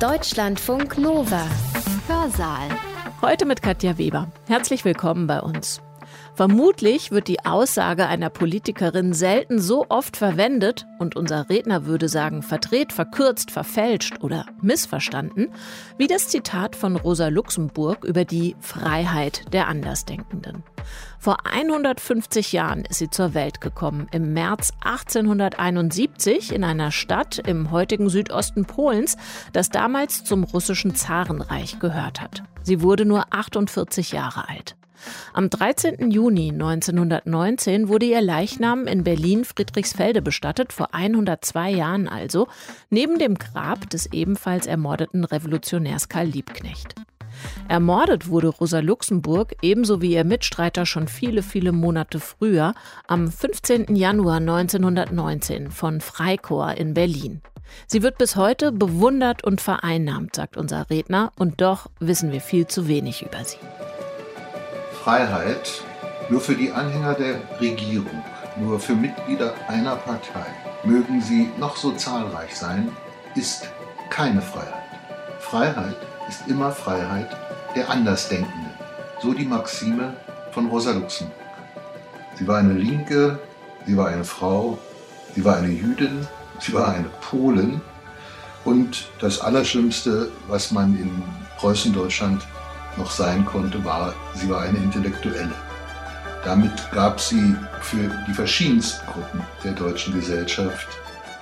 Deutschlandfunk Nova. Hörsaal. Heute mit Katja Weber. Herzlich willkommen bei uns. Vermutlich wird die Aussage einer Politikerin selten so oft verwendet und unser Redner würde sagen verdreht, verkürzt, verfälscht oder missverstanden, wie das Zitat von Rosa Luxemburg über die Freiheit der Andersdenkenden. Vor 150 Jahren ist sie zur Welt gekommen, im März 1871 in einer Stadt im heutigen Südosten Polens, das damals zum russischen Zarenreich gehört hat. Sie wurde nur 48 Jahre alt. Am 13. Juni 1919 wurde ihr Leichnam in Berlin-Friedrichsfelde bestattet, vor 102 Jahren also, neben dem Grab des ebenfalls ermordeten Revolutionärs Karl Liebknecht. Ermordet wurde Rosa Luxemburg ebenso wie ihr Mitstreiter schon viele, viele Monate früher, am 15. Januar 1919 von Freikorps in Berlin. Sie wird bis heute bewundert und vereinnahmt, sagt unser Redner, und doch wissen wir viel zu wenig über sie. Freiheit nur für die Anhänger der Regierung, nur für Mitglieder einer Partei, mögen sie noch so zahlreich sein, ist keine Freiheit. Freiheit ist immer Freiheit der Andersdenkenden. So die Maxime von Rosa Luxemburg. Sie war eine Linke, sie war eine Frau, sie war eine Jüdin, sie war eine Polin. Und das Allerschlimmste, was man in Preußen-Deutschland noch sein konnte, war, sie war eine Intellektuelle. Damit gab sie für die verschiedensten Gruppen der deutschen Gesellschaft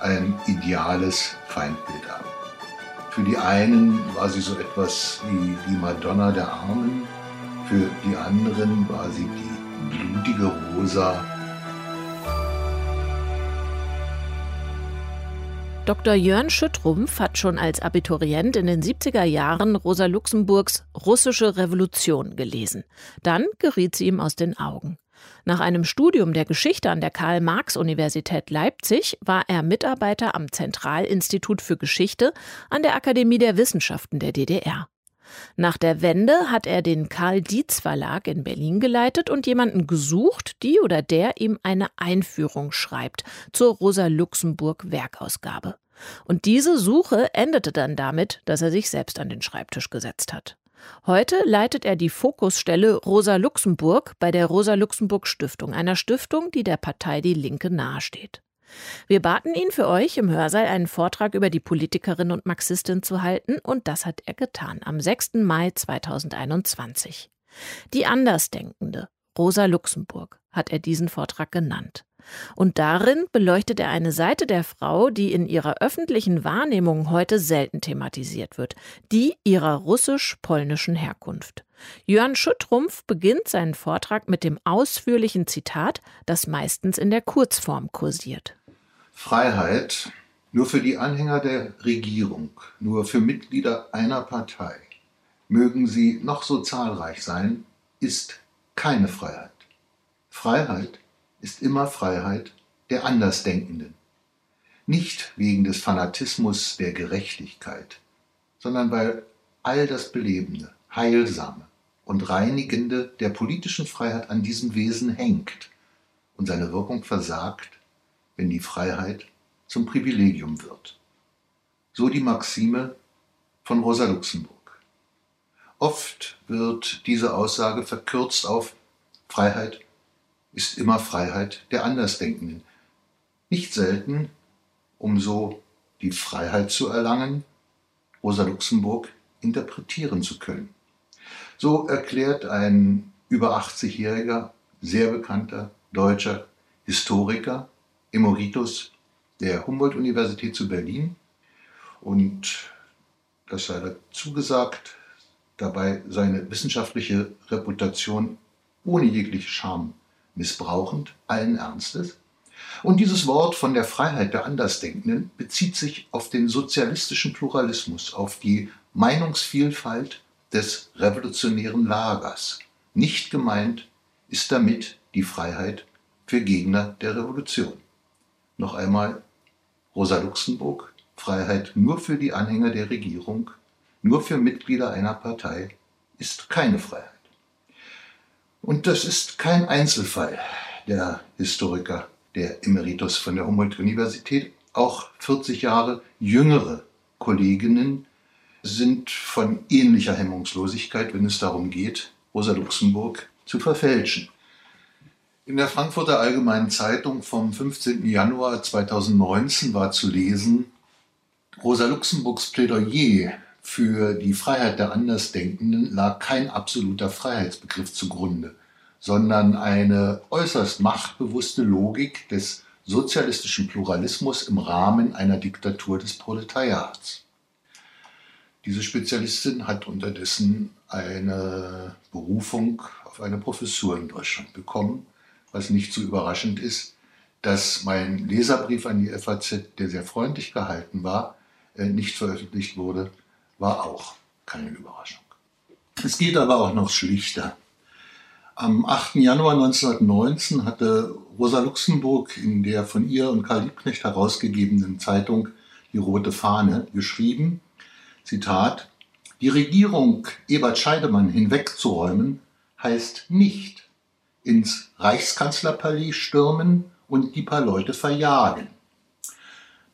ein ideales Feindbild ab. Für die einen war sie so etwas wie die Madonna der Armen, für die anderen war sie die blutige Rosa Dr. Jörn Schüttrumpf hat schon als Abiturient in den 70er Jahren Rosa Luxemburgs Russische Revolution gelesen. Dann geriet sie ihm aus den Augen. Nach einem Studium der Geschichte an der Karl-Marx-Universität Leipzig war er Mitarbeiter am Zentralinstitut für Geschichte an der Akademie der Wissenschaften der DDR. Nach der Wende hat er den Karl Dietz Verlag in Berlin geleitet und jemanden gesucht, die oder der ihm eine Einführung schreibt zur Rosa Luxemburg Werkausgabe. Und diese Suche endete dann damit, dass er sich selbst an den Schreibtisch gesetzt hat. Heute leitet er die Fokusstelle Rosa Luxemburg bei der Rosa Luxemburg Stiftung, einer Stiftung, die der Partei Die Linke nahesteht. Wir baten ihn für euch im Hörsaal einen Vortrag über die Politikerin und Marxistin zu halten und das hat er getan am 6. Mai 2021. Die Andersdenkende, Rosa Luxemburg, hat er diesen Vortrag genannt. Und darin beleuchtet er eine Seite der Frau, die in ihrer öffentlichen Wahrnehmung heute selten thematisiert wird, die ihrer russisch-polnischen Herkunft. Jörn Schüttrumpf beginnt seinen Vortrag mit dem ausführlichen Zitat, das meistens in der Kurzform kursiert. Freiheit nur für die Anhänger der Regierung, nur für Mitglieder einer Partei, mögen sie noch so zahlreich sein, ist keine Freiheit. Freiheit ist immer Freiheit der Andersdenkenden. Nicht wegen des Fanatismus der Gerechtigkeit, sondern weil all das Belebende, Heilsame und Reinigende der politischen Freiheit an diesem Wesen hängt und seine Wirkung versagt, wenn die Freiheit zum Privilegium wird. So die Maxime von Rosa Luxemburg. Oft wird diese Aussage verkürzt auf Freiheit ist immer Freiheit der Andersdenkenden. Nicht selten, um so die Freiheit zu erlangen, Rosa Luxemburg interpretieren zu können. So erklärt ein über 80-jähriger, sehr bekannter deutscher Historiker Emeritus der Humboldt-Universität zu Berlin. Und das sei dazu gesagt, dabei seine wissenschaftliche Reputation ohne jegliche Scham missbrauchend, allen Ernstes. Und dieses Wort von der Freiheit der Andersdenkenden bezieht sich auf den sozialistischen Pluralismus, auf die Meinungsvielfalt des revolutionären Lagers. Nicht gemeint ist damit die Freiheit für Gegner der Revolution. Noch einmal Rosa Luxemburg, Freiheit nur für die Anhänger der Regierung, nur für Mitglieder einer Partei ist keine Freiheit. Und das ist kein Einzelfall der Historiker, der Emeritus von der Humboldt-Universität. Auch 40 Jahre jüngere Kolleginnen sind von ähnlicher Hemmungslosigkeit, wenn es darum geht, Rosa Luxemburg zu verfälschen. In der Frankfurter Allgemeinen Zeitung vom 15. Januar 2019 war zu lesen, Rosa Luxemburgs Plädoyer für die Freiheit der Andersdenkenden lag kein absoluter Freiheitsbegriff zugrunde, sondern eine äußerst machtbewusste Logik des sozialistischen Pluralismus im Rahmen einer Diktatur des Proletariats. Diese Spezialistin hat unterdessen eine Berufung auf eine Professur in Deutschland bekommen was nicht so überraschend ist, dass mein Leserbrief an die FAZ, der sehr freundlich gehalten war, äh, nicht veröffentlicht wurde, war auch keine Überraschung. Es geht aber auch noch schlichter. Am 8. Januar 1919 hatte Rosa Luxemburg in der von ihr und Karl Liebknecht herausgegebenen Zeitung Die Rote Fahne geschrieben, Zitat, die Regierung Ebert Scheidemann hinwegzuräumen heißt nicht, ins Reichskanzlerpalais stürmen und die paar Leute verjagen.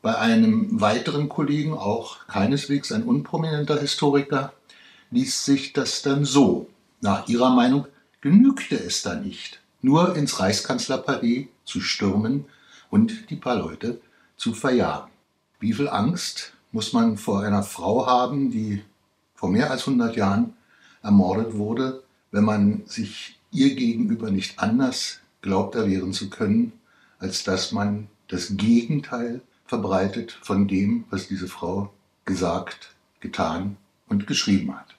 Bei einem weiteren Kollegen, auch keineswegs ein unprominenter Historiker, liest sich das dann so. Nach ihrer Meinung genügte es da nicht, nur ins Reichskanzlerpalais zu stürmen und die paar Leute zu verjagen. Wie viel Angst muss man vor einer Frau haben, die vor mehr als 100 Jahren ermordet wurde, wenn man sich ihr gegenüber nicht anders glaubt erwehren zu können, als dass man das Gegenteil verbreitet von dem, was diese Frau gesagt, getan und geschrieben hat.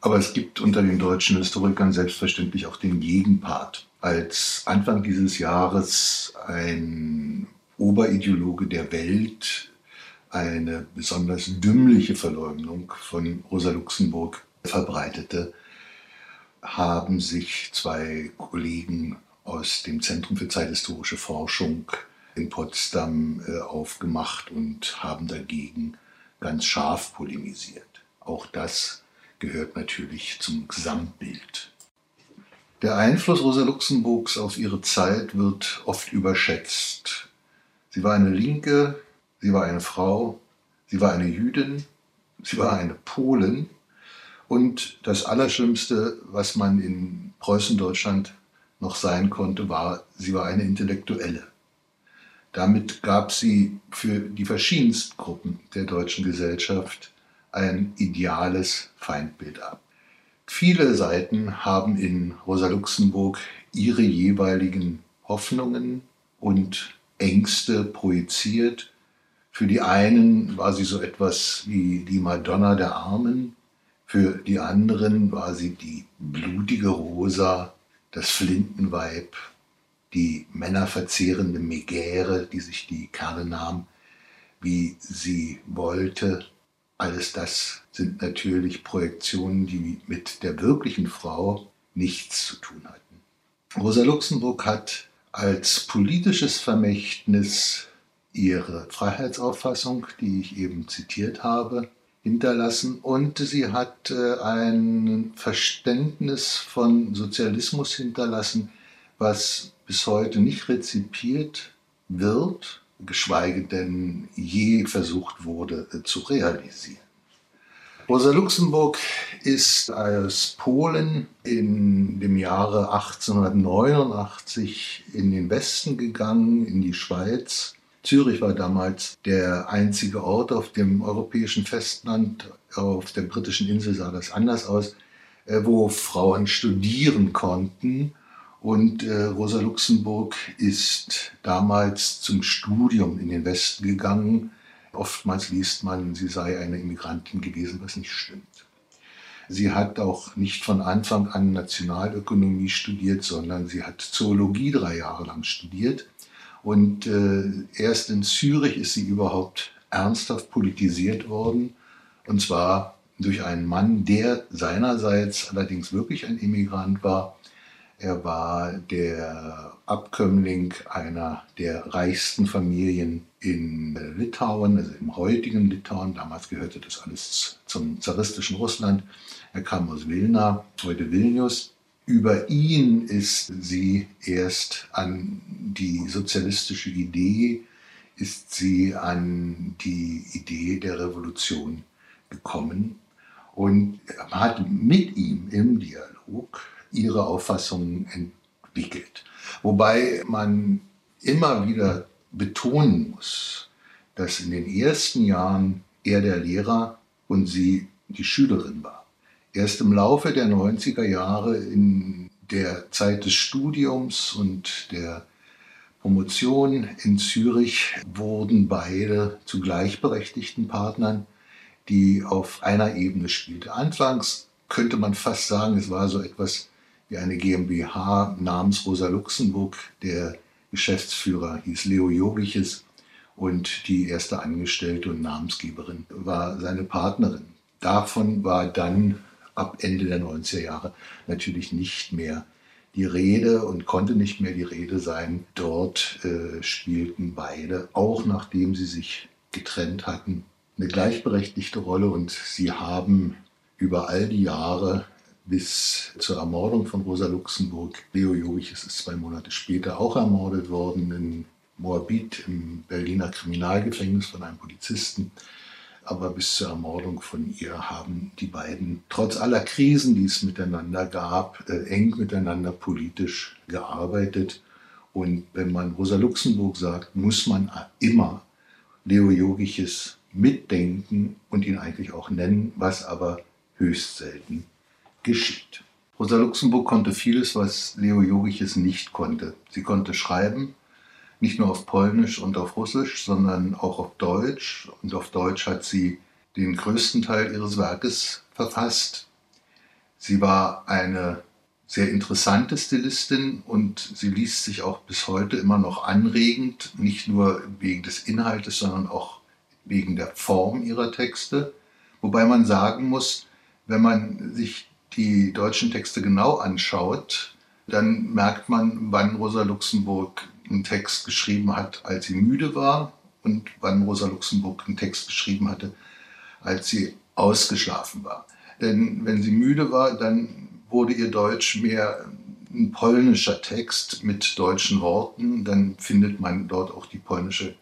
Aber es gibt unter den deutschen Historikern selbstverständlich auch den Gegenpart. Als Anfang dieses Jahres ein Oberideologe der Welt eine besonders dümmliche Verleugnung von Rosa Luxemburg verbreitete, haben sich zwei Kollegen aus dem Zentrum für zeithistorische Forschung in Potsdam äh, aufgemacht und haben dagegen ganz scharf polemisiert. Auch das gehört natürlich zum Gesamtbild. Der Einfluss Rosa Luxemburgs auf ihre Zeit wird oft überschätzt. Sie war eine Linke, sie war eine Frau, sie war eine Jüdin, sie war eine Polin und das Allerschlimmste, was man in Preußen-Deutschland noch sein konnte, war, sie war eine Intellektuelle. Damit gab sie für die verschiedensten Gruppen der deutschen Gesellschaft ein ideales Feindbild ab. Viele Seiten haben in Rosa Luxemburg ihre jeweiligen Hoffnungen und Ängste projiziert. Für die einen war sie so etwas wie die Madonna der Armen, für die anderen war sie die blutige Rosa, das Flintenweib, die männerverzehrende Megäre, die sich die Kerle nahm, wie sie wollte. Alles das sind natürlich Projektionen, die mit der wirklichen Frau nichts zu tun hatten. Rosa Luxemburg hat als politisches Vermächtnis ihre Freiheitsauffassung, die ich eben zitiert habe, hinterlassen und sie hat äh, ein Verständnis von Sozialismus hinterlassen, was bis heute nicht rezipiert wird, geschweige denn je versucht wurde äh, zu realisieren. Rosa Luxemburg ist als Polen in dem Jahre 1889 in den Westen gegangen, in die Schweiz, Zürich war damals der einzige Ort auf dem europäischen Festland. Auf der britischen Insel sah das anders aus, äh, wo Frauen studieren konnten. Und äh, Rosa Luxemburg ist damals zum Studium in den Westen gegangen. Oftmals liest man, sie sei eine Immigrantin gewesen, was nicht stimmt. Sie hat auch nicht von Anfang an Nationalökonomie studiert, sondern sie hat Zoologie drei Jahre lang studiert und äh, erst in Zürich ist sie überhaupt ernsthaft politisiert worden. Und zwar durch einen Mann, der seinerseits allerdings wirklich ein Immigrant war. Er war der Abkömmling einer der reichsten Familien in Litauen, also im heutigen Litauen. Damals gehörte das alles zum zaristischen Russland. Er kam aus Vilna, heute Vilnius. Über ihn ist sie erst an die sozialistische Idee, ist sie an die Idee der Revolution gekommen und hat mit ihm im Dialog ihre Auffassungen entwickelt. Wobei man immer wieder betonen muss, dass in den ersten Jahren er der Lehrer und sie die Schülerin war. Erst im Laufe der 90er Jahre, in der Zeit des Studiums und der Promotion in Zürich, wurden beide zu gleichberechtigten Partnern, die auf einer Ebene spielten. Anfangs könnte man fast sagen, es war so etwas wie eine GmbH namens Rosa Luxemburg. Der Geschäftsführer hieß Leo Jogiches und die erste Angestellte und Namensgeberin war seine Partnerin. Davon war dann ab Ende der 90er Jahre natürlich nicht mehr die Rede und konnte nicht mehr die Rede sein. Dort äh, spielten beide, auch nachdem sie sich getrennt hatten, eine gleichberechtigte Rolle und sie haben über all die Jahre bis zur Ermordung von Rosa Luxemburg, Leo Jovich ist zwei Monate später auch ermordet worden in Moabit im Berliner Kriminalgefängnis von einem Polizisten, aber bis zur Ermordung von ihr haben die beiden trotz aller Krisen, die es miteinander gab, äh, eng miteinander politisch gearbeitet. Und wenn man Rosa Luxemburg sagt, muss man immer Leo Jogiches mitdenken und ihn eigentlich auch nennen, was aber höchst selten geschieht. Rosa Luxemburg konnte vieles, was Leo Jogiches nicht konnte. Sie konnte schreiben, nicht nur auf Polnisch und auf Russisch, sondern auch auf Deutsch. Und auf Deutsch hat sie den größten Teil ihres Werkes verfasst. Sie war eine sehr interessante Stilistin und sie liest sich auch bis heute immer noch anregend, nicht nur wegen des Inhaltes, sondern auch wegen der Form ihrer Texte. Wobei man sagen muss, wenn man sich die deutschen Texte genau anschaut, dann merkt man, wann Rosa Luxemburg einen Text geschrieben hat, als sie müde war und wann Rosa Luxemburg einen Text geschrieben hatte, als sie ausgeschlafen war. Denn wenn sie müde war, dann wurde ihr Deutsch mehr ein polnischer Text mit deutschen Worten. Dann findet man dort auch die polnische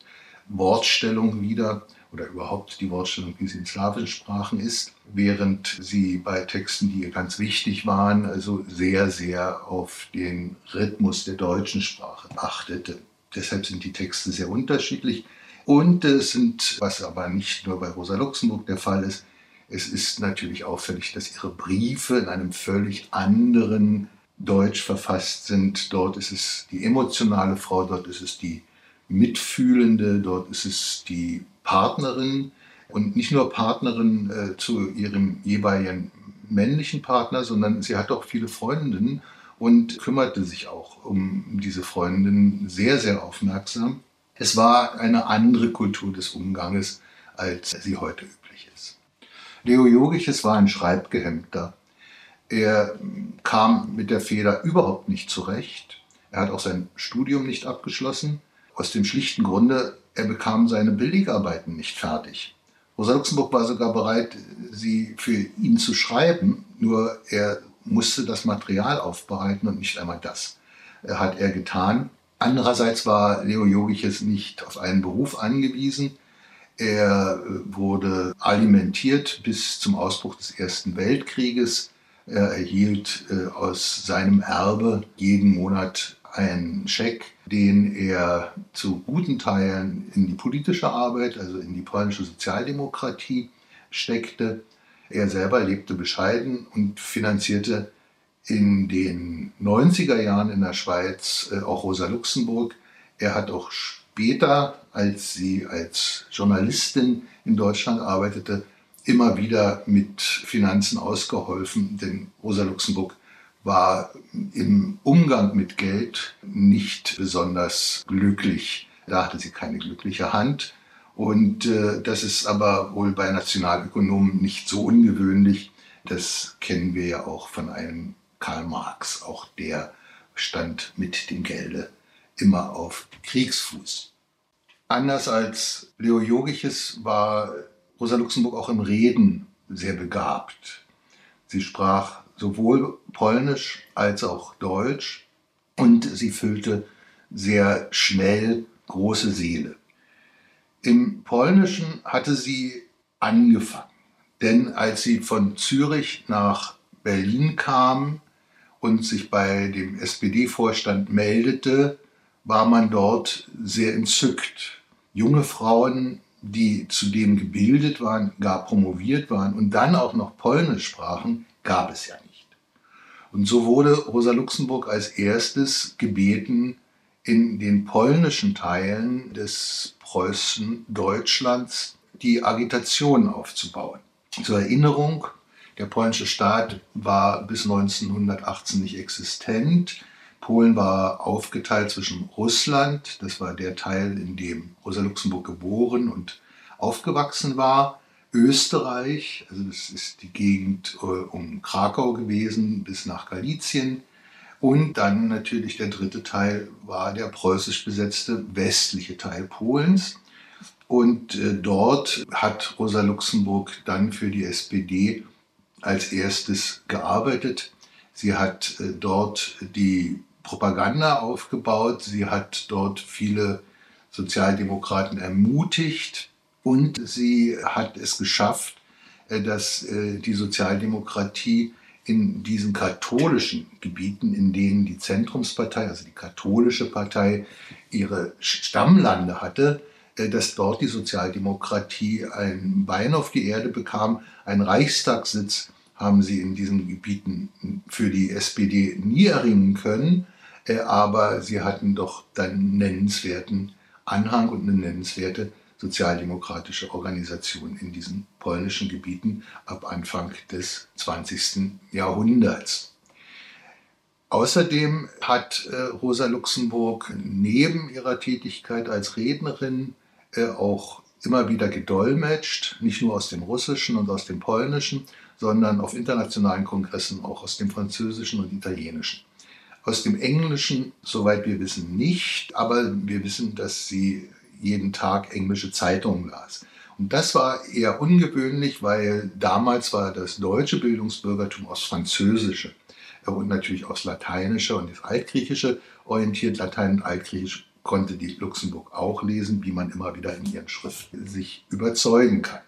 Wortstellung wieder oder überhaupt die Wortstellung, wie sie in slawischen Sprachen ist, während sie bei Texten, die ihr ganz wichtig waren, also sehr, sehr auf den Rhythmus der deutschen Sprache achtete. Deshalb sind die Texte sehr unterschiedlich. Und es sind, was aber nicht nur bei Rosa Luxemburg der Fall ist, es ist natürlich auffällig, dass ihre Briefe in einem völlig anderen Deutsch verfasst sind. Dort ist es die emotionale Frau, dort ist es die Mitfühlende, dort ist es die Partnerin und nicht nur Partnerin äh, zu ihrem jeweiligen männlichen Partner, sondern sie hat auch viele Freundinnen und kümmerte sich auch um diese Freundinnen sehr, sehr aufmerksam. Es war eine andere Kultur des Umganges, als sie heute üblich ist. Leo Jogiches war ein Schreibgehemmter. Er kam mit der Feder überhaupt nicht zurecht. Er hat auch sein Studium nicht abgeschlossen. Aus dem schlichten Grunde, er bekam seine Billigarbeiten nicht fertig. Rosa Luxemburg war sogar bereit, sie für ihn zu schreiben, nur er musste das Material aufbereiten und nicht einmal das hat er getan. Andererseits war Leo Jogiches nicht auf einen Beruf angewiesen. Er wurde alimentiert bis zum Ausbruch des Ersten Weltkrieges. Er erhielt äh, aus seinem Erbe jeden Monat einen Scheck, den er zu guten Teilen in die politische Arbeit, also in die polnische Sozialdemokratie steckte. Er selber lebte bescheiden und finanzierte in den 90er Jahren in der Schweiz äh, auch Rosa Luxemburg. Er hat auch später, als sie als Journalistin in Deutschland arbeitete, immer wieder mit Finanzen ausgeholfen, denn Rosa Luxemburg war im Umgang mit Geld nicht besonders glücklich. Da hatte sie keine glückliche Hand. Und äh, das ist aber wohl bei Nationalökonomen nicht so ungewöhnlich. Das kennen wir ja auch von einem Karl Marx. Auch der stand mit dem Gelde immer auf Kriegsfuß. Anders als Leo Jogiches war Rosa Luxemburg auch im Reden sehr begabt. Sie sprach sowohl Polnisch als auch Deutsch und sie füllte sehr schnell große Seele. Im Polnischen hatte sie angefangen. Denn als sie von Zürich nach Berlin kam und sich bei dem SPD-Vorstand meldete, war man dort sehr entzückt. Junge Frauen, die zudem gebildet waren, gar promoviert waren und dann auch noch Polnisch sprachen, gab es ja nicht. Und so wurde Rosa Luxemburg als erstes gebeten, in den polnischen Teilen des Preußen Deutschlands die Agitation aufzubauen. Zur Erinnerung, der polnische Staat war bis 1918 nicht existent. Polen war aufgeteilt zwischen Russland, das war der Teil, in dem Rosa Luxemburg geboren und aufgewachsen war, Österreich, also das ist die Gegend äh, um Krakau gewesen bis nach Galizien, und dann natürlich der dritte Teil war der preußisch besetzte westliche Teil Polens. Und äh, dort hat Rosa Luxemburg dann für die SPD als erstes gearbeitet. Sie hat äh, dort die Propaganda aufgebaut. Sie hat dort viele Sozialdemokraten ermutigt und sie hat es geschafft, äh, dass äh, die Sozialdemokratie in diesen katholischen Gebieten, in denen die Zentrumspartei, also die katholische Partei, ihre Stammlande hatte, äh, dass dort die Sozialdemokratie ein Bein auf die Erde bekam. Ein Reichstagssitz haben sie in diesen Gebieten für die SPD nie erringen können, aber sie hatten doch dann nennenswerten Anhang und eine nennenswerte sozialdemokratische Organisation in diesen polnischen Gebieten ab Anfang des 20. Jahrhunderts. Außerdem hat äh, Rosa Luxemburg neben ihrer Tätigkeit als Rednerin äh, auch immer wieder gedolmetscht, nicht nur aus dem Russischen und aus dem Polnischen, sondern auf internationalen Kongressen auch aus dem Französischen und Italienischen. Aus dem Englischen, soweit wir wissen, nicht, aber wir wissen, dass sie jeden Tag englische Zeitungen las. Und das war eher ungewöhnlich, weil damals war das deutsche Bildungsbürgertum aus Französische und natürlich aus Lateinische und das Altgriechische orientiert. Latein und Altgriechisch konnte die Luxemburg auch lesen, wie man immer wieder in ihren Schriften sich überzeugen kann.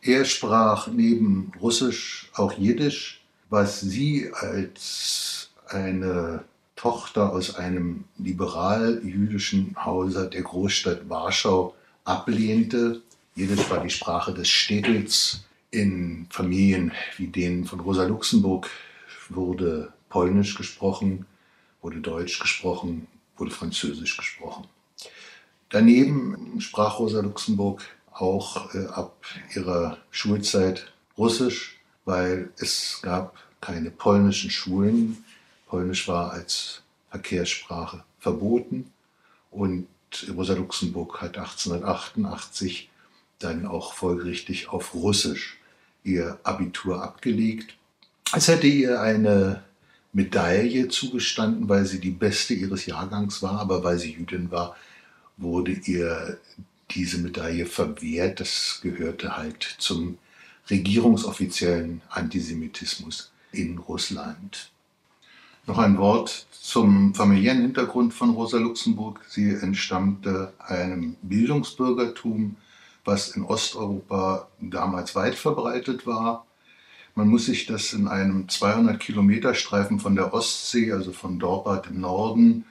Er sprach neben Russisch auch Jiddisch, was sie als eine Tochter aus einem liberal-jüdischen Hause der Großstadt Warschau ablehnte. Jiddisch war die Sprache des Städtels. In Familien wie denen von Rosa Luxemburg wurde Polnisch gesprochen, wurde Deutsch gesprochen, wurde Französisch gesprochen. Daneben sprach Rosa Luxemburg auch äh, ab ihrer Schulzeit Russisch, weil es gab keine polnischen Schulen. Polnisch war als Verkehrssprache verboten und Rosa Luxemburg hat 1888 dann auch folgerichtig auf Russisch ihr Abitur abgelegt. Es hätte ihr eine Medaille zugestanden, weil sie die beste ihres Jahrgangs war, aber weil sie Jüdin war, wurde ihr diese Medaille verwehrt. Das gehörte halt zum regierungsoffiziellen Antisemitismus in Russland. Noch ein Wort zum familiären Hintergrund von Rosa Luxemburg. Sie entstammte einem Bildungsbürgertum, was in Osteuropa damals weit verbreitet war. Man muss sich das in einem 200 Kilometer Streifen von der Ostsee, also von Dorpat im Norden,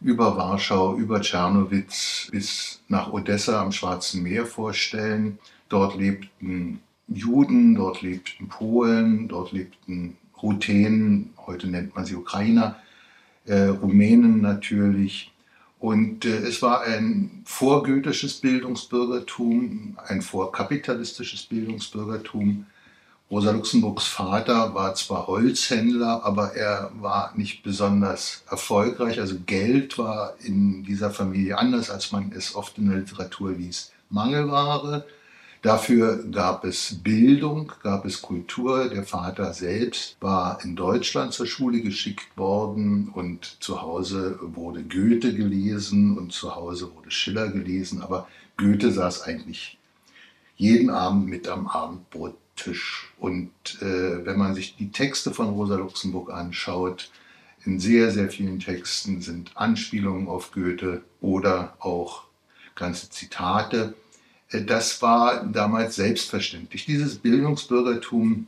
über Warschau, über Tschernowitz bis nach Odessa am Schwarzen Meer vorstellen. Dort lebten Juden, dort lebten Polen, dort lebten Ruthenen, heute nennt man sie Ukrainer, äh, Rumänen natürlich. Und äh, es war ein vorgoethisches Bildungsbürgertum, ein vorkapitalistisches Bildungsbürgertum. Rosa Luxemburgs Vater war zwar Holzhändler, aber er war nicht besonders erfolgreich. Also Geld war in dieser Familie anders, als man es oft in der Literatur liest, Mangelware. Dafür gab es Bildung, gab es Kultur. Der Vater selbst war in Deutschland zur Schule geschickt worden und zu Hause wurde Goethe gelesen und zu Hause wurde Schiller gelesen. Aber Goethe saß eigentlich jeden Abend mit am Abendbrottisch. Und äh, wenn man sich die Texte von Rosa Luxemburg anschaut, in sehr, sehr vielen Texten sind Anspielungen auf Goethe oder auch ganze Zitate das war damals selbstverständlich. Dieses Bildungsbürgertum,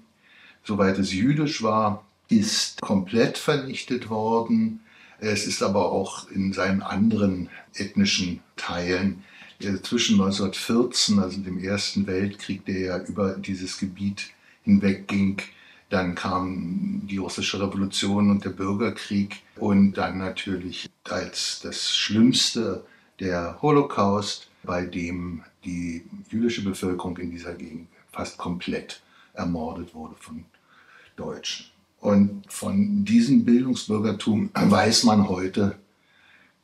soweit es jüdisch war, ist komplett vernichtet worden. Es ist aber auch in seinen anderen ethnischen Teilen äh, zwischen 1914, also dem Ersten Weltkrieg, der ja über dieses Gebiet hinweg ging, dann kam die russische Revolution und der Bürgerkrieg und dann natürlich als das Schlimmste der Holocaust, bei dem die jüdische Bevölkerung in dieser Gegend fast komplett ermordet wurde von Deutschen. Und von diesem Bildungsbürgertum weiß man heute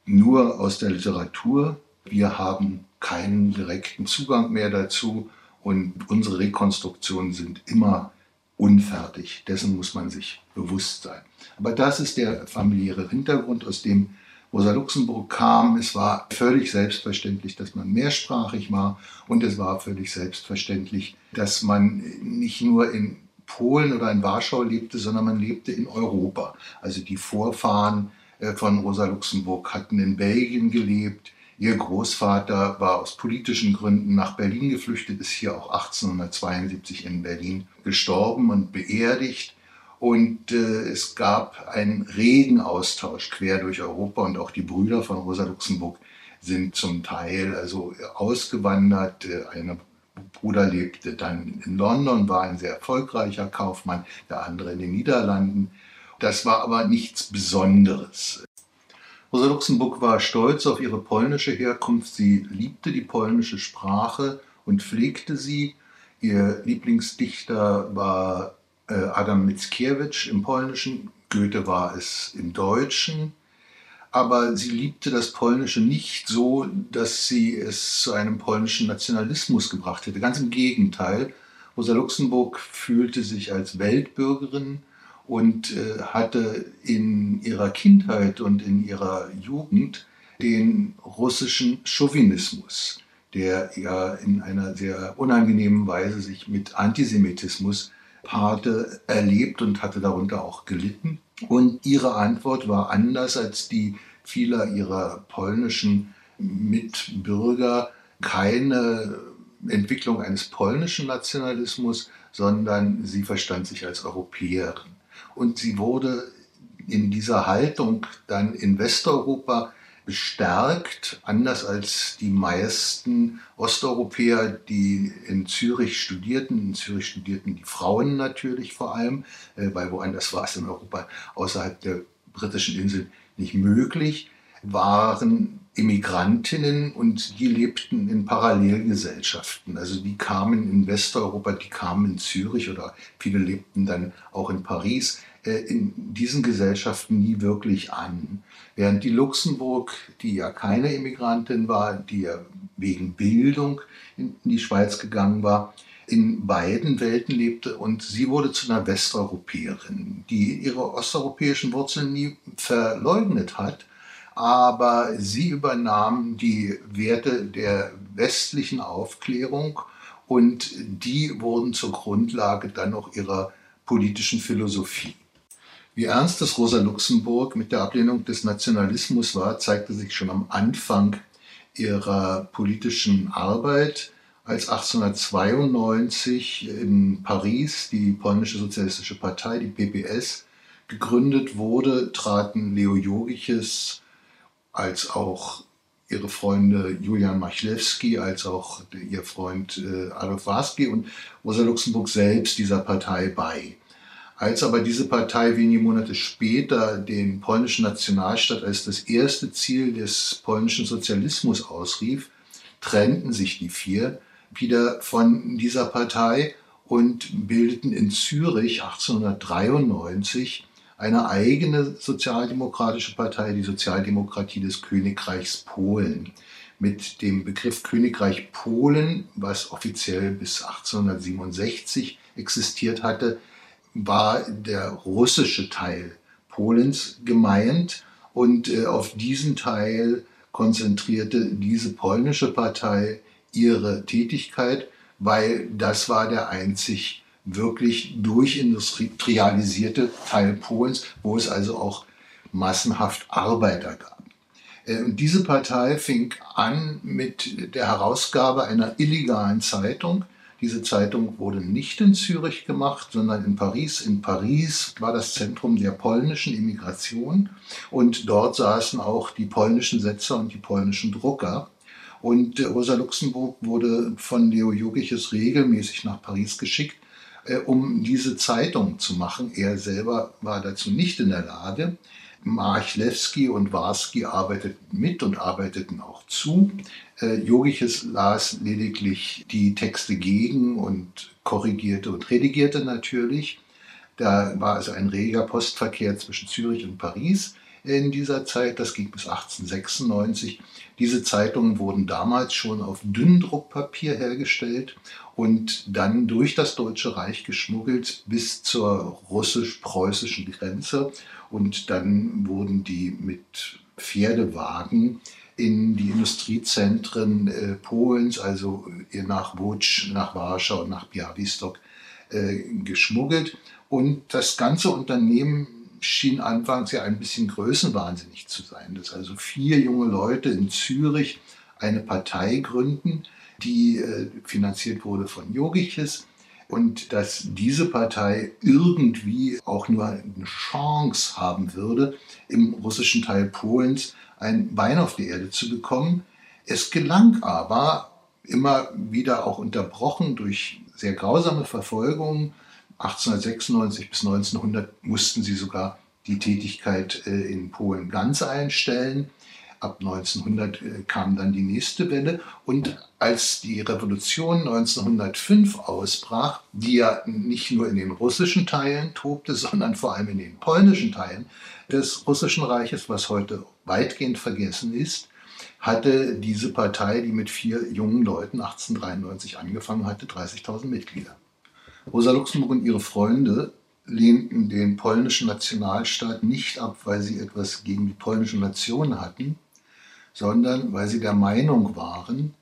nur aus der Literatur. Wir haben keinen direkten Zugang mehr dazu und unsere Rekonstruktionen sind immer unfertig. Dessen muss man sich bewusst sein. Aber das ist der familiäre Hintergrund, aus dem Rosa Luxemburg kam. Es war völlig selbstverständlich, dass man mehrsprachig war und es war völlig selbstverständlich, dass man nicht nur in Polen oder in Warschau lebte, sondern man lebte in Europa. Also die Vorfahren äh, von Rosa Luxemburg hatten in Belgien gelebt. Ihr Großvater war aus politischen Gründen nach Berlin geflüchtet, ist hier auch 1872 in Berlin gestorben und beerdigt. Und äh, es gab einen regen Austausch quer durch Europa und auch die Brüder von Rosa Luxemburg sind zum Teil also ausgewandert. Äh, eine Bruder lebte dann in London, war ein sehr erfolgreicher Kaufmann, der andere in den Niederlanden. Das war aber nichts Besonderes. Rosa Luxemburg war stolz auf ihre polnische Herkunft. Sie liebte die polnische Sprache und pflegte sie. Ihr Lieblingsdichter war Adam Mickiewicz im Polnischen, Goethe war es im Deutschen aber sie liebte das Polnische nicht so, dass sie es zu einem polnischen Nationalismus gebracht hätte. Ganz im Gegenteil. Rosa Luxemburg fühlte sich als Weltbürgerin und äh, hatte in ihrer Kindheit und in ihrer Jugend den russischen Chauvinismus, der ja in einer sehr unangenehmen Weise sich mit Antisemitismus paarte, erlebt und hatte darunter auch gelitten. Und ihre Antwort war anders als die vieler ihrer polnischen Mitbürger keine Entwicklung eines polnischen Nationalismus, sondern sie verstand sich als Europäerin. Und sie wurde in dieser Haltung dann in Westeuropa bestärkt, anders als die meisten Osteuropäer, die in Zürich studierten. In Zürich studierten die Frauen natürlich vor allem, äh, weil woanders war es in Europa außerhalb der britischen Inseln nicht möglich, waren Immigrantinnen und die lebten in Parallelgesellschaften. Also die kamen in Westeuropa, die kamen in Zürich oder viele lebten dann auch in Paris äh, in diesen Gesellschaften nie wirklich an. Während die Luxemburg, die ja keine Immigrantin war, die ja wegen Bildung in die Schweiz gegangen war, in beiden Welten lebte und sie wurde zu einer Westeuropäerin, die ihre osteuropäischen Wurzeln nie verleugnet hat, aber sie übernahm die Werte der westlichen Aufklärung und die wurden zur Grundlage dann auch ihrer politischen Philosophie. Wie ernst es Rosa Luxemburg mit der Ablehnung des Nationalismus war, zeigte sich schon am Anfang ihrer politischen Arbeit, als 1892 in Paris die polnische Sozialistische Partei, die PPS, gegründet wurde, traten Leo Jogiches als auch ihre Freunde Julian Machlewski, als auch ihr Freund äh, Adolf Warski und Rosa Luxemburg selbst dieser Partei bei. Als aber diese Partei wenige Monate später den polnischen Nationalstaat als das erste Ziel des polnischen Sozialismus ausrief, trennten sich die vier wieder von dieser Partei und bildeten in Zürich 1893 eine eigene sozialdemokratische Partei, die Sozialdemokratie des Königreichs Polen. Mit dem Begriff Königreich Polen, was offiziell bis 1867 existiert hatte, war der russische Teil Polens gemeint und äh, auf diesen Teil konzentrierte diese polnische Partei ihre Tätigkeit, weil das war der einzig wirklich durchindustrialisierte Teil Polens, wo es also auch massenhaft Arbeiter gab. Äh, und diese Partei fing an mit der Herausgabe einer illegalen Zeitung. Diese Zeitung wurde nicht in Zürich gemacht, sondern in Paris. In Paris war das Zentrum der polnischen Immigration und dort saßen auch die polnischen Setzer und die polnischen Drucker. Und äh, Rosa Luxemburg wurde von Leo Jogiches regelmäßig nach Paris geschickt, äh, um diese Zeitung zu machen. Er selber war dazu nicht in der Lage. Marchlewski und Warski arbeiteten mit und arbeiteten auch zu. Äh, Jogiches las lediglich die Texte gegen und korrigierte und redigierte natürlich. Da war also ein reger Postverkehr zwischen Zürich und Paris in dieser Zeit. Das ging bis 1896. Diese Zeitungen wurden damals schon auf Dünndruckpapier hergestellt und dann durch das Deutsche Reich geschmuggelt bis zur russisch-preußischen Grenze. Und dann wurden die mit Pferdewagen in die Industriezentren äh, Polens, also äh, nach Łódź, nach Warschau und nach Białystok äh, geschmuggelt. Und das ganze Unternehmen schien anfangs ja ein bisschen größenwahnsinnig zu sein, dass also vier junge Leute in Zürich eine Partei gründen, die äh, finanziert wurde von Jogiches und dass diese Partei irgendwie auch nur eine Chance haben würde, im russischen Teil Polens ein Bein auf die Erde zu bekommen. Es gelang aber, immer wieder auch unterbrochen durch sehr grausame Verfolgungen, 1896 bis 1900 mussten sie sogar die Tätigkeit äh, in Polen ganz einstellen. Ab 1900 äh, kam dann die nächste Welle. Und als die Revolution 1905 ausbrach, die ja nicht nur in den russischen Teilen tobte, sondern vor allem in den polnischen Teilen des russischen Reiches, was heute weitgehend vergessen ist, hatte diese Partei, die mit vier jungen Leuten 1893 angefangen hatte, 30.000 Mitglieder. Rosa Luxemburg und ihre Freunde lehnten den polnischen Nationalstaat nicht ab, weil sie etwas gegen die polnische Nation hatten, sondern weil sie der Meinung waren,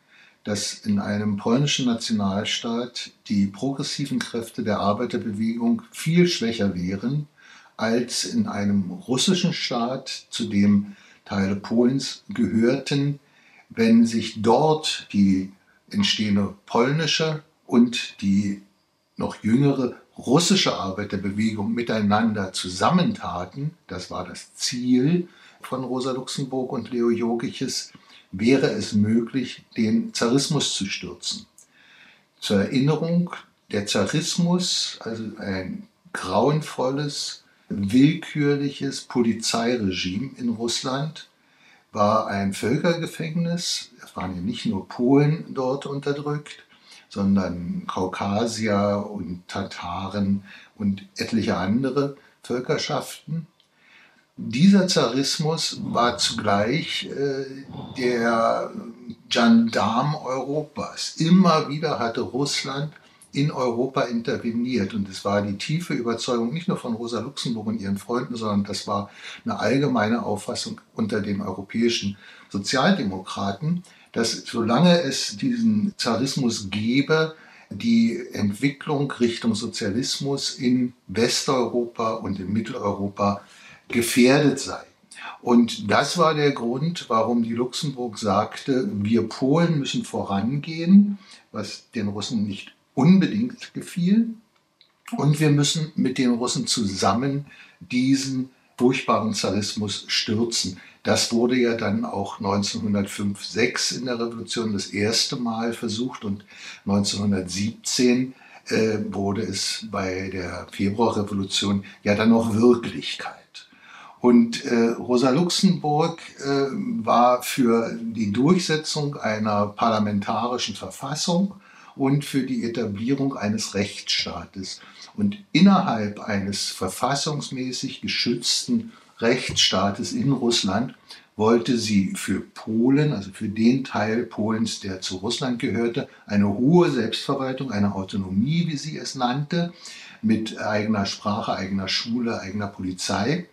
dass in einem polnischen Nationalstaat die progressiven Kräfte der Arbeiterbewegung viel schwächer wären als in einem russischen Staat, zu dem Teile Polens gehörten, wenn sich dort die entstehende polnische und die noch jüngere russische Arbeiterbewegung miteinander zusammentaten, das war das Ziel von Rosa Luxemburg und Leo Jogiches, wäre es möglich, den Zarismus zu stürzen. Zur Erinnerung, der Zarismus, also ein grauenvolles, willkürliches Polizeiregime in Russland, war ein Völkergefängnis. Es waren ja nicht nur Polen dort unterdrückt, sondern Kaukasier und Tataren und etliche andere Völkerschaften. Dieser Zarismus war zugleich äh, der Gendarm Europas. Immer wieder hatte Russland in Europa interveniert. Und es war die tiefe Überzeugung nicht nur von Rosa Luxemburg und ihren Freunden, sondern das war eine allgemeine Auffassung unter den europäischen Sozialdemokraten, dass solange es diesen Zarismus gäbe, die Entwicklung Richtung Sozialismus in Westeuropa und in Mitteleuropa gefährdet sei. Und das war der Grund, warum die Luxemburg sagte, wir Polen müssen vorangehen, was den Russen nicht unbedingt gefiel. Und wir müssen mit den Russen zusammen diesen furchtbaren Zarismus stürzen. Das wurde ja dann auch 1905, 6 in der Revolution das erste Mal versucht und 1917 äh, wurde es bei der Februarrevolution ja dann noch Wirklichkeit. Und äh, Rosa Luxemburg äh, war für die Durchsetzung einer parlamentarischen Verfassung und für die Etablierung eines Rechtsstaates. Und innerhalb eines verfassungsmäßig geschützten Rechtsstaates in Russland wollte sie für Polen, also für den Teil Polens, der zu Russland gehörte, eine hohe Selbstverwaltung, eine Autonomie, wie sie es nannte, mit eigener Sprache, eigener Schule, eigener Polizei.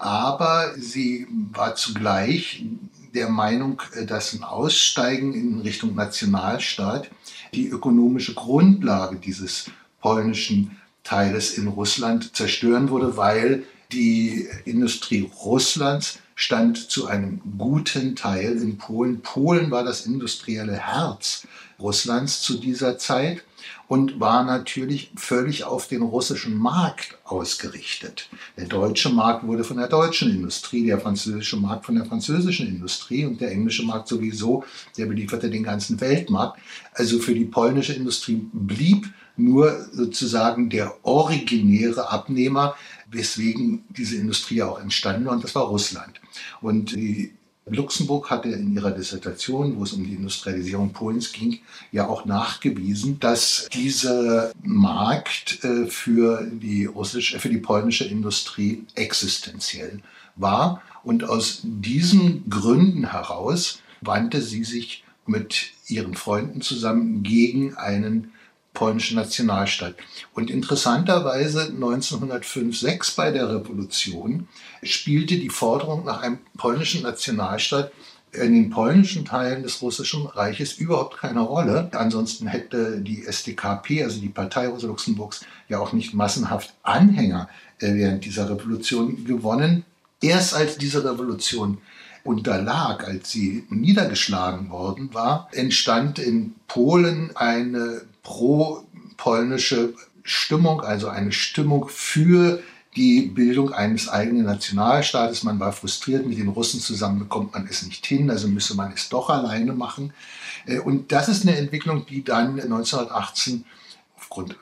Aber sie war zugleich der Meinung, dass ein Aussteigen in Richtung Nationalstaat die ökonomische Grundlage dieses polnischen Teiles in Russland zerstören würde, weil die Industrie Russlands stand zu einem guten Teil in Polen. Polen war das industrielle Herz Russlands zu dieser Zeit und war natürlich völlig auf den russischen Markt ausgerichtet. Der deutsche Markt wurde von der deutschen Industrie, der französische Markt von der französischen Industrie und der englische Markt sowieso, der belieferte den ganzen Weltmarkt. Also für die polnische Industrie blieb nur sozusagen der originäre Abnehmer, weswegen diese Industrie auch entstanden war, und das war Russland. Und die Luxemburg hatte in ihrer Dissertation, wo es um die Industrialisierung Polens ging, ja auch nachgewiesen, dass dieser Markt äh, für die russische, für die polnische Industrie existenziell war. Und aus diesen Gründen heraus wandte sie sich mit ihren Freunden zusammen gegen einen polnischen Nationalstaat. Und interessanterweise 1905-6 bei der Revolution spielte die Forderung nach einem polnischen Nationalstaat in den polnischen Teilen des Russischen Reiches überhaupt keine Rolle. Ansonsten hätte die SDKP, also die Partei Rosa Luxemburgs, ja auch nicht massenhaft Anhänger äh, während dieser Revolution gewonnen. Erst als diese Revolution unterlag, als sie niedergeschlagen worden war, entstand in Polen eine pro-polnische Stimmung, also eine Stimmung für die Bildung eines eigenen Nationalstaates. Man war frustriert, mit den Russen zusammen bekommt man es nicht hin, also müsse man es doch alleine machen. Äh, und das ist eine Entwicklung, die dann 1918 aufgrund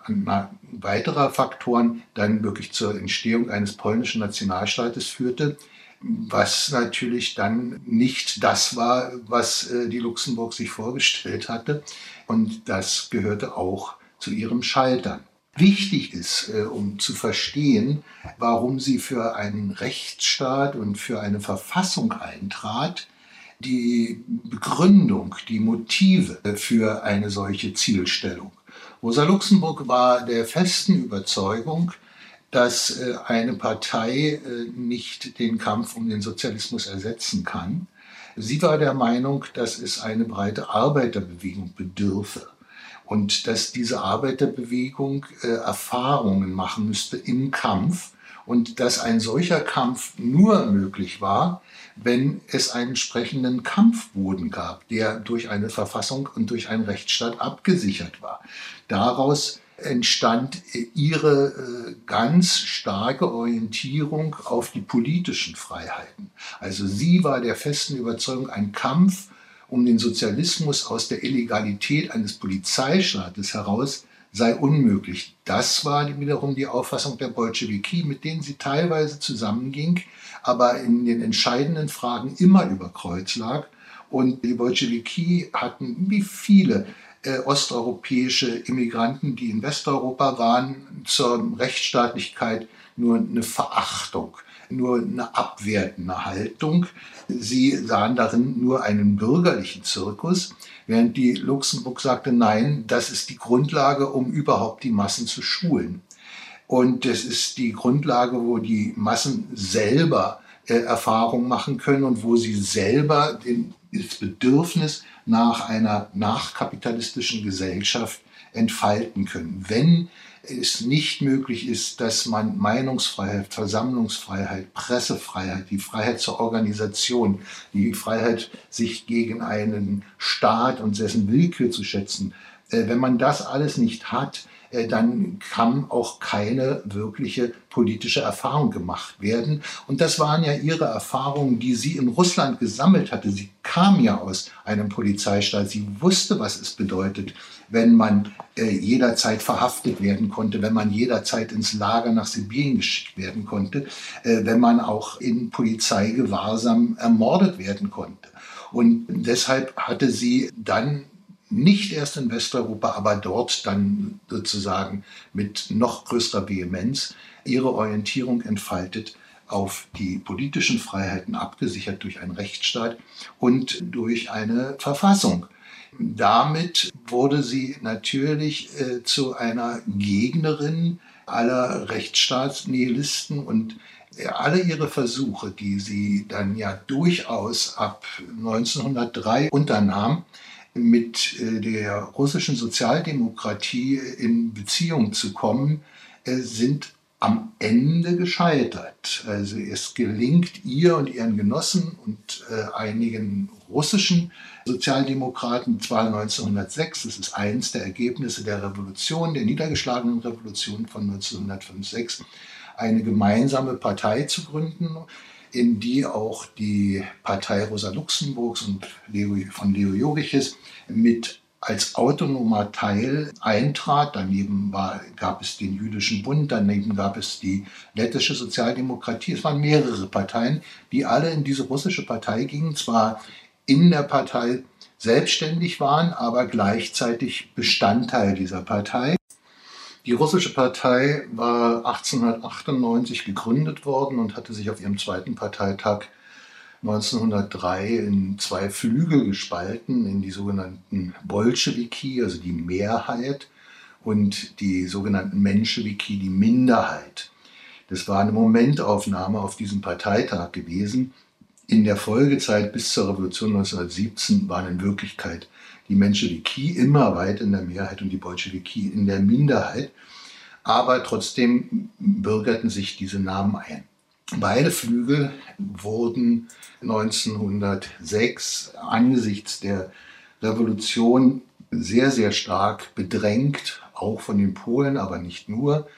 weiterer Faktoren dann wirklich zur Entstehung eines polnischen Nationalstaates führte, was natürlich dann nicht das war, was äh, die Luxemburg sich vorgestellt hatte. Und das gehörte auch zu ihrem Scheitern. Wichtig ist, äh, um zu verstehen, warum sie für einen Rechtsstaat und für eine Verfassung eintrat, die Begründung, die Motive für eine solche Zielstellung. Rosa Luxemburg war der festen Überzeugung, dass äh, eine Partei äh, nicht den Kampf um den Sozialismus ersetzen kann. Sie war der Meinung, dass es eine breite Arbeiterbewegung bedürfe und dass diese Arbeiterbewegung äh, Erfahrungen machen müsste im Kampf und dass ein solcher Kampf nur möglich war, wenn es einen entsprechenden Kampfboden gab, der durch eine Verfassung und durch einen Rechtsstaat abgesichert war. Daraus entstand ihre äh, ganz starke Orientierung auf die politischen Freiheiten. Also sie war der festen Überzeugung, ein Kampf um den Sozialismus aus der Illegalität eines Polizeistaates heraus sei unmöglich. Das war wiederum die Auffassung der Bolschewiki, mit denen sie teilweise zusammenging, aber in den entscheidenden Fragen immer über Kreuz lag. Und die Bolschewiki hatten, wie viele äh, osteuropäische Immigranten, die in Westeuropa waren, zur Rechtsstaatlichkeit nur eine Verachtung, nur eine abwertende Haltung. Sie sahen darin nur einen bürgerlichen Zirkus, während die Luxemburg sagte, nein, das ist die Grundlage, um überhaupt die Massen zu schulen. Und es ist die Grundlage, wo die Massen selber äh, Erfahrung machen können und wo sie selber den, das Bedürfnis nach einer nachkapitalistischen Gesellschaft entfalten können. Wenn es nicht möglich ist, dass man Meinungsfreiheit, Versammlungsfreiheit, Pressefreiheit, die Freiheit zur Organisation, die Freiheit, sich gegen einen Staat und dessen Willkür zu schätzen, äh, wenn man das alles nicht hat, dann kann auch keine wirkliche politische Erfahrung gemacht werden. Und das waren ja ihre Erfahrungen, die sie in Russland gesammelt hatte. Sie kam ja aus einem Polizeistaat. Sie wusste, was es bedeutet, wenn man äh, jederzeit verhaftet werden konnte, wenn man jederzeit ins Lager nach Sibirien geschickt werden konnte, äh, wenn man auch in Polizeigewahrsam ermordet werden konnte. Und deshalb hatte sie dann nicht erst in Westeuropa, aber dort dann sozusagen mit noch größerer Vehemenz ihre Orientierung entfaltet auf die politischen Freiheiten, abgesichert durch einen Rechtsstaat und durch eine Verfassung. Damit wurde sie natürlich äh, zu einer Gegnerin aller Rechtsstaatsnihilisten und äh, alle ihre Versuche, die sie dann ja durchaus ab 1903 unternahm, mit äh, der russischen Sozialdemokratie in Beziehung zu kommen, äh, sind am Ende gescheitert. Also es gelingt ihr und ihren Genossen und äh, einigen russischen Sozialdemokraten zwar 1906, das ist eines der Ergebnisse der Revolution, der niedergeschlagenen Revolution von 1906, eine gemeinsame Partei zu gründen, in die auch die Partei Rosa Luxemburgs und Leo, von Leo Jogiches mit als autonomer Teil eintrat. Daneben war, gab es den Jüdischen Bund, daneben gab es die lettische Sozialdemokratie. Es waren mehrere Parteien, die alle in diese russische Partei gingen, zwar in der Partei selbstständig waren, aber gleichzeitig Bestandteil dieser Partei. Die russische Partei war 1898 gegründet worden und hatte sich auf ihrem zweiten Parteitag 1903 in zwei Flügel gespalten, in die sogenannten Bolschewiki, also die Mehrheit, und die sogenannten Menschewiki, die Minderheit. Das war eine Momentaufnahme auf diesem Parteitag gewesen. In der Folgezeit bis zur Revolution 1917 waren in Wirklichkeit die Menschewiki immer weit in der Mehrheit und die Bolschewiki in der Minderheit. Aber trotzdem bürgerten sich diese Namen ein. Beide Flügel wurden 1906 angesichts der Revolution sehr, sehr stark bedrängt, auch von den Polen, aber nicht nur,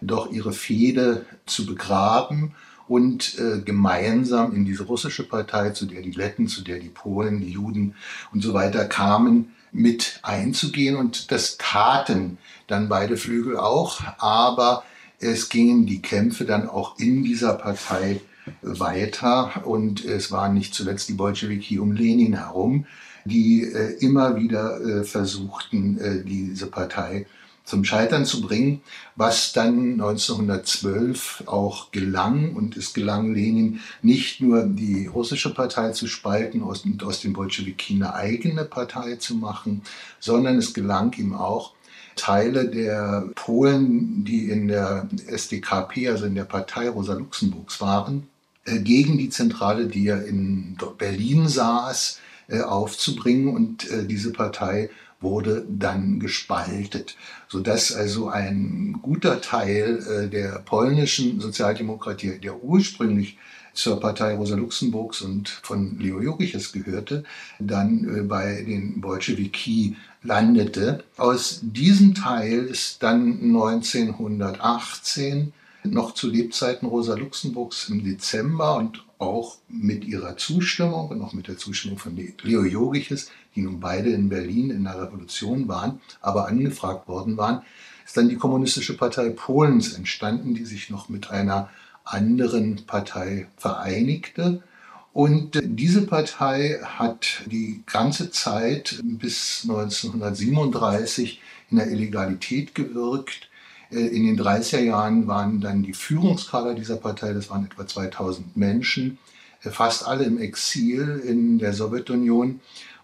doch ihre Fehde zu begraben und äh, gemeinsam in diese russische Partei, zu der die Letten, zu der die Polen, die Juden und so weiter kamen, mit einzugehen. Und das taten dann beide Flügel auch, aber es gingen die Kämpfe dann auch in dieser Partei weiter und es waren nicht zuletzt die Bolschewiki um Lenin herum, die äh, immer wieder äh, versuchten, äh, diese Partei zum Scheitern zu bringen, was dann 1912 auch gelang. Und es gelang Lenin nicht nur die russische Partei zu spalten und aus den Bolschewiki eine eigene Partei zu machen, sondern es gelang ihm auch, Teile der Polen, die in der SDKP, also in der Partei Rosa Luxemburgs waren, äh, gegen die Zentrale, die ja in Berlin saß, äh, aufzubringen. Und äh, diese Partei wurde dann gespaltet, sodass also ein guter Teil der polnischen Sozialdemokratie, der ursprünglich zur Partei Rosa Luxemburgs und von Leo Jogiches gehörte, dann bei den Bolschewiki landete. Aus diesem Teil ist dann 1918 noch zu Lebzeiten Rosa Luxemburgs im Dezember und auch mit ihrer Zustimmung und auch mit der Zustimmung von Leo Jogiches, die nun beide in Berlin in der Revolution waren, aber angefragt worden waren, ist dann die Kommunistische Partei Polens entstanden, die sich noch mit einer anderen Partei vereinigte und diese Partei hat die ganze Zeit bis 1937 in der Illegalität gewirkt. Äh, in den 30er Jahren waren dann die Führungskader dieser Partei, das waren etwa 2000 Menschen, äh, fast alle im Exil in der Sowjetunion.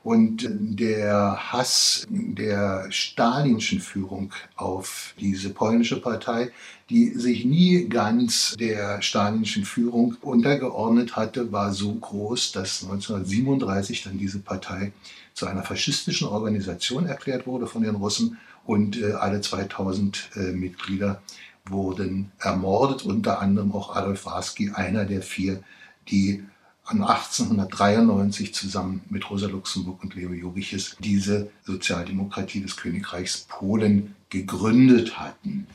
Und der Hass der stalinschen Führung auf diese polnische Partei, die sich nie ganz der stalinschen Führung untergeordnet hatte, war so groß, dass 1937 dann diese Partei zu einer faschistischen Organisation erklärt wurde von den Russen und äh, alle 2000 äh, Mitglieder wurden ermordet, unter anderem auch Adolf Warski, einer der vier, die 1893 zusammen mit Rosa Luxemburg und Leo Jogiches diese Sozialdemokratie des Königreichs Polen gegründet hatten.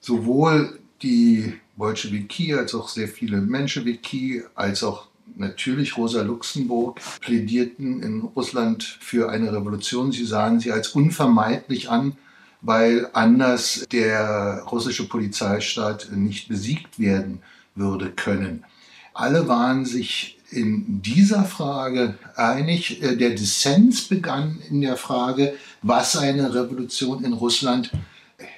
Sowohl die Bolschewiki als auch sehr viele Menschewiki als auch natürlich Rosa Luxemburg plädierten in Russland für eine Revolution. Sie sahen sie als unvermeidlich an, weil anders der russische Polizeistaat nicht besiegt werden würde können. Alle waren sich in dieser Frage einig. Äh, der Dissens begann in der Frage, was eine Revolution in Russland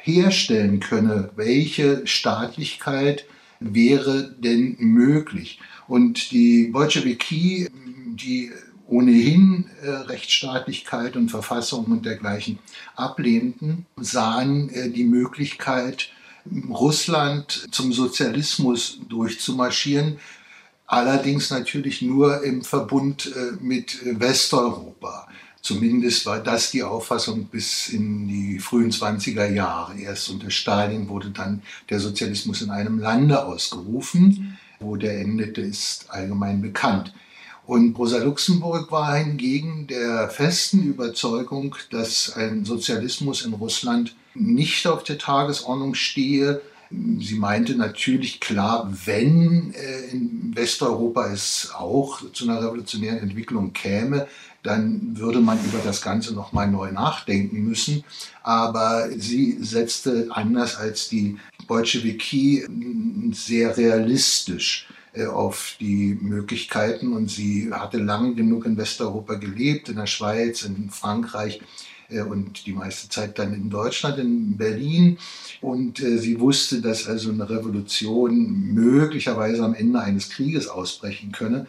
herstellen könne. Welche Staatlichkeit wäre denn möglich? Und die Bolschewiki, die ohnehin äh, Rechtsstaatlichkeit und Verfassung und dergleichen ablehnten, sahen äh, die Möglichkeit, Russland zum Sozialismus durchzumarschieren, allerdings natürlich nur im Verbund äh, mit Westeuropa. Zumindest war das die Auffassung bis in die frühen 20er Jahre. Erst unter Stalin wurde dann der Sozialismus in einem Lande ausgerufen. Wo der endete, ist allgemein bekannt. Und Rosa Luxemburg war hingegen der festen Überzeugung, dass ein Sozialismus in Russland nicht auf der Tagesordnung stehe. Sie meinte natürlich klar, wenn äh, in Westeuropa es auch zu einer revolutionären Entwicklung käme, dann würde man über das Ganze nochmal neu nachdenken müssen. Aber sie setzte anders als die Bolschewiki sehr realistisch äh, auf die Möglichkeiten und sie hatte lang genug in Westeuropa gelebt, in der Schweiz, in Frankreich äh, und die meiste Zeit dann in Deutschland, in Berlin. Und äh, sie wusste, dass also eine Revolution möglicherweise am Ende eines Krieges ausbrechen könne,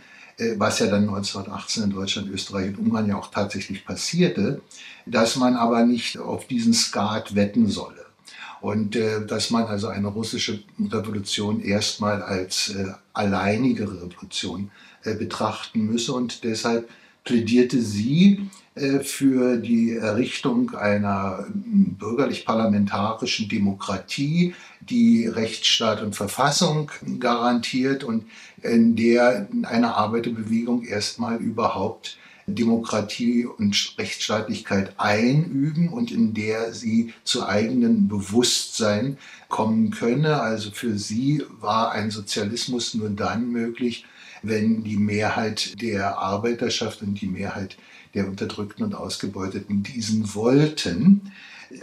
was ja dann 1918 in Deutschland, Österreich und Ungarn ja auch tatsächlich passierte, dass man aber nicht auf diesen Skat wetten solle. Und äh, dass man also eine russische Revolution erstmal als äh, alleinige Revolution äh, betrachten müsse. Und deshalb plädierte sie äh, für die Errichtung einer bürgerlich-parlamentarischen Demokratie, die Rechtsstaat und Verfassung garantiert und in der eine Arbeiterbewegung erstmal überhaupt Demokratie und Rechtsstaatlichkeit einüben und in der sie zu eigenem Bewusstsein kommen könne. Also für sie war ein Sozialismus nur dann möglich, wenn die Mehrheit der Arbeiterschaft und die Mehrheit der Unterdrückten und Ausgebeuteten diesen wollten.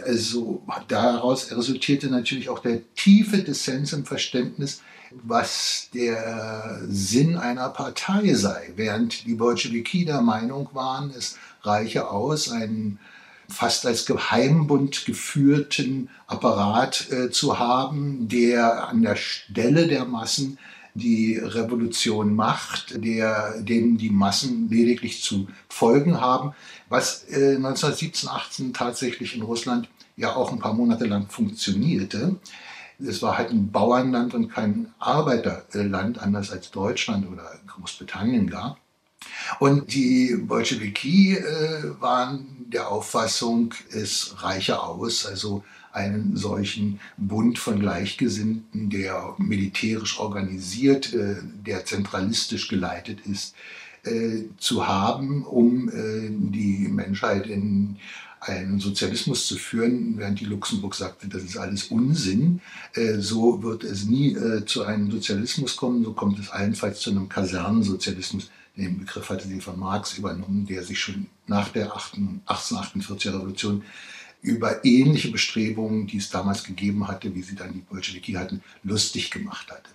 Also daraus resultierte natürlich auch der tiefe Dissens im Verständnis was der Sinn einer Partei sei. Während die Bolschewiki der Meinung waren, es reiche aus, einen fast als Geheimbund geführten Apparat äh, zu haben, der an der Stelle der Massen die Revolution macht, der, dem die Massen lediglich zu folgen haben, was äh, 1917, 18 tatsächlich in Russland ja auch ein paar Monate lang funktionierte es war halt ein Bauernland und kein Arbeiterland, anders als Deutschland oder Großbritannien gar. Und die Bolschewiki äh, waren der Auffassung, es reiche aus, also einen solchen Bund von Gleichgesinnten, der militärisch organisiert, äh, der zentralistisch geleitet ist, äh, zu haben, um äh, die Menschheit in einen Sozialismus zu führen, während die Luxemburg sagte, das ist alles Unsinn. So wird es nie zu einem Sozialismus kommen, so kommt es allenfalls zu einem Kasernensozialismus. Den Begriff hatte sie von Marx übernommen, der sich schon nach der 1848er Revolution über ähnliche Bestrebungen, die es damals gegeben hatte, wie sie dann die Bolschewiki hatten, lustig gemacht hatte.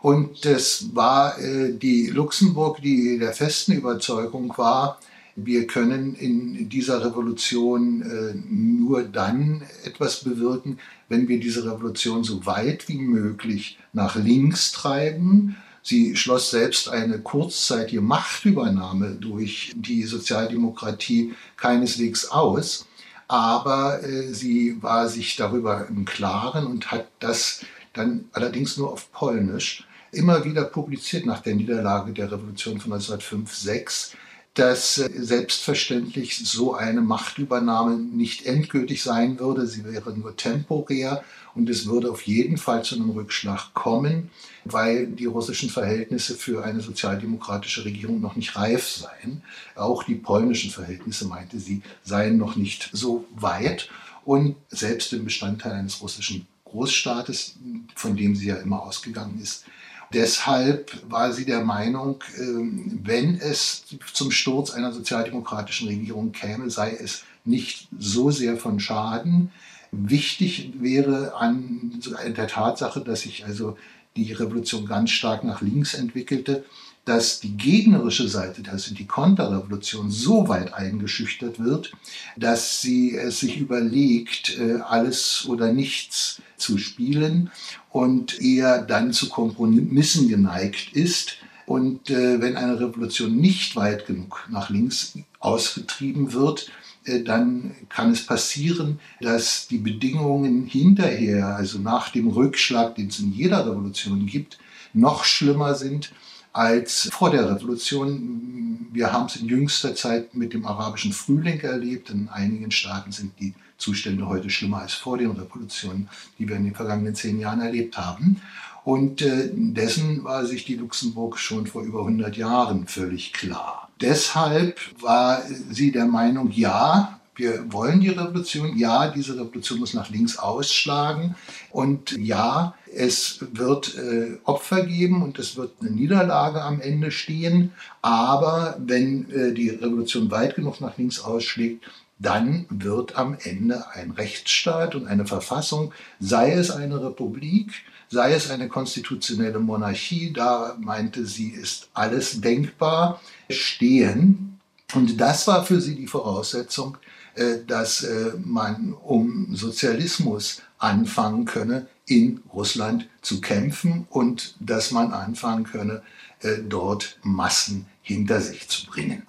Und das war äh, die Luxemburg, die der festen Überzeugung war, wir können in dieser Revolution äh, nur dann etwas bewirken, wenn wir diese Revolution so weit wie möglich nach links treiben. Sie schloss selbst eine kurzzeitige Machtübernahme durch die Sozialdemokratie keineswegs aus, aber äh, sie war sich darüber im Klaren und hat das dann allerdings nur auf Polnisch immer wieder publiziert nach der Niederlage der Revolution von 1905-6 dass äh, selbstverständlich so eine Machtübernahme nicht endgültig sein würde. Sie wäre nur temporär und es würde auf jeden Fall zu einem Rückschlag kommen, weil die russischen Verhältnisse für eine sozialdemokratische Regierung noch nicht reif seien. Auch die polnischen Verhältnisse, meinte sie, seien noch nicht so weit. Und selbst im Bestandteil eines russischen Großstaates, von dem sie ja immer ausgegangen ist, Deshalb war sie der Meinung, ähm, wenn es zum Sturz einer sozialdemokratischen Regierung käme, sei es nicht so sehr von Schaden. Wichtig wäre an der Tatsache, dass sich also die Revolution ganz stark nach links entwickelte, dass die gegnerische Seite, also die Konterrevolution, so weit eingeschüchtert wird, dass sie es sich überlegt, äh, alles oder nichts zu spielen und eher dann zu Kompromissen geneigt ist. Und äh, wenn eine Revolution nicht weit genug nach links ausgetrieben wird, dann kann es passieren, dass die Bedingungen hinterher, also nach dem Rückschlag, den es in jeder Revolution gibt, noch schlimmer sind als vor der Revolution. Wir haben es in jüngster Zeit mit dem arabischen Frühling erlebt. In einigen Staaten sind die Zustände heute schlimmer als vor den Revolutionen, die wir in den vergangenen zehn Jahren erlebt haben. Und äh, dessen war sich die Luxemburg schon vor über 100 Jahren völlig klar. Deshalb war sie der Meinung, ja, wir wollen die Revolution, ja, diese Revolution muss nach links ausschlagen und ja, es wird äh, Opfer geben und es wird eine Niederlage am Ende stehen, aber wenn äh, die Revolution weit genug nach links ausschlägt, dann wird am Ende ein Rechtsstaat und eine Verfassung, sei es eine Republik, sei es eine konstitutionelle Monarchie, da meinte sie, ist alles denkbar, stehen. Und das war für sie die Voraussetzung, äh, dass äh, man um Sozialismus anfangen könne, in Russland zu kämpfen und dass man anfangen könne, äh, dort Massen hinter sich zu bringen.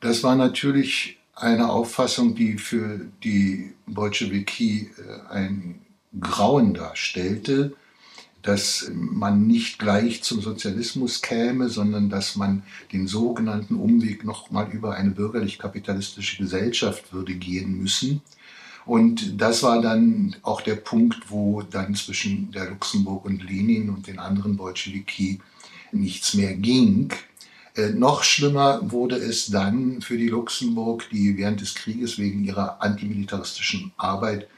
Das war natürlich eine Auffassung, die für die Bolschewiki ein Grauen darstellte, dass man nicht gleich zum Sozialismus käme, sondern dass man den sogenannten Umweg nochmal über eine bürgerlich-kapitalistische Gesellschaft würde gehen müssen. Und das war dann auch der Punkt, wo dann zwischen der Luxemburg und Lenin und den anderen Bolschewiki nichts mehr ging. Äh, noch schlimmer wurde es dann für die Luxemburg, die während des Krieges wegen ihrer antimilitaristischen Arbeit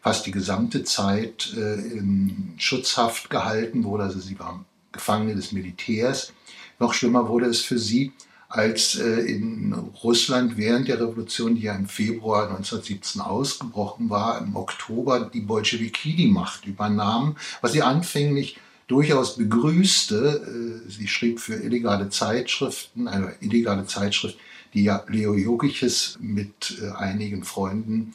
fast die gesamte Zeit äh, in Schutzhaft gehalten wurde. Also sie war Gefangene des Militärs. Noch schlimmer wurde es für sie, als äh, in Russland während der Revolution, die ja im Februar 1917 ausgebrochen war, im Oktober die Bolschewiki die Macht übernahmen, was sie anfänglich durchaus begrüßte. Äh, sie schrieb für illegale Zeitschriften, eine illegale Zeitschrift, die ja Leo Jogiches mit einigen Freunden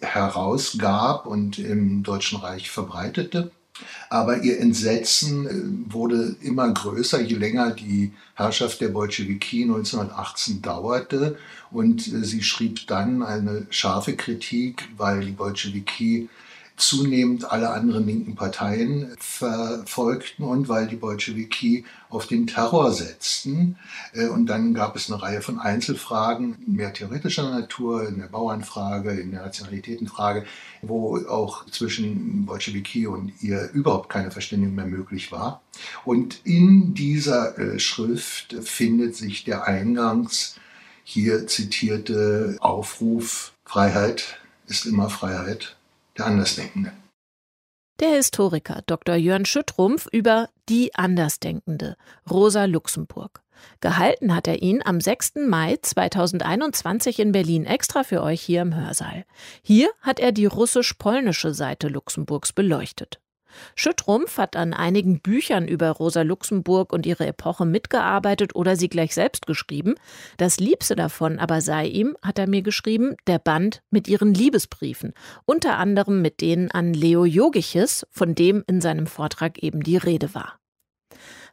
herausgab und im Deutschen Reich verbreitete. Aber ihr Entsetzen äh, wurde immer größer, je länger die Herrschaft der Bolschewiki 1918 dauerte. Und äh, sie schrieb dann eine scharfe Kritik, weil die Bolschewiki zunehmend alle anderen linken Parteien verfolgten und weil die Bolschewiki auf den Terror setzten. Äh, und dann gab es eine Reihe von Einzelfragen, mehr theoretischer Natur, in der Bauernfrage, in der Nationalitätenfrage, wo auch zwischen Bolschewiki und ihr überhaupt keine Verständigung mehr möglich war. Und in dieser äh, Schrift findet sich der eingangs hier zitierte Aufruf, Freiheit ist immer Freiheit der Andersdenkenden. Der Historiker Dr. Jörn Schüttrumpf über Die Andersdenkende, Rosa Luxemburg. Gehalten hat er ihn am 6. Mai 2021 in Berlin extra für euch hier im Hörsaal. Hier hat er die russisch-polnische Seite Luxemburgs beleuchtet. Schüttrumpf hat an einigen Büchern über Rosa Luxemburg und ihre Epoche mitgearbeitet oder sie gleich selbst geschrieben. Das Liebste davon aber sei ihm, hat er mir geschrieben, der Band mit ihren Liebesbriefen, unter anderem mit denen an Leo Jogiches, von dem in seinem Vortrag eben die Rede war.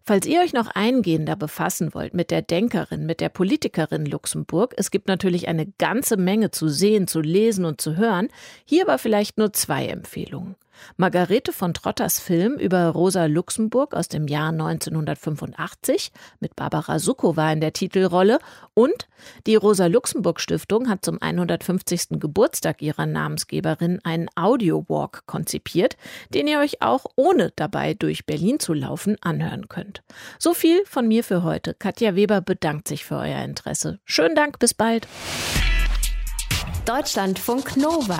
Falls ihr euch noch eingehender befassen wollt mit der Denkerin, mit der Politikerin Luxemburg, es gibt natürlich eine ganze Menge zu sehen, zu lesen und zu hören, hier aber vielleicht nur zwei Empfehlungen. Margarete von Trotters Film über Rosa Luxemburg aus dem Jahr 1985 mit Barbara Sukowa in der Titelrolle und die Rosa Luxemburg Stiftung hat zum 150. Geburtstag ihrer Namensgeberin einen Audio-Walk konzipiert, den ihr euch auch ohne dabei durch Berlin zu laufen anhören könnt. So viel von mir für heute. Katja Weber bedankt sich für euer Interesse. Schönen Dank, bis bald. Deutschlandfunk Nova.